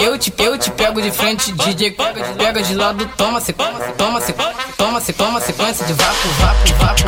Eu te, eu te pego de frente, DJ pega de, de lado, toma se, toma se, toma se, toma se, toma se, de vapo, vapo, vapo.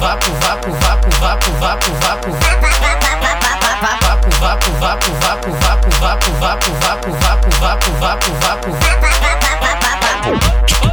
vapo, vapo, vapo, vapo, vapo, vapo. Vapo, vapo, vapo, vapo, vapo, vapo, vapo, vapo, vapo, vapo, vapo, vapo. vapo vapo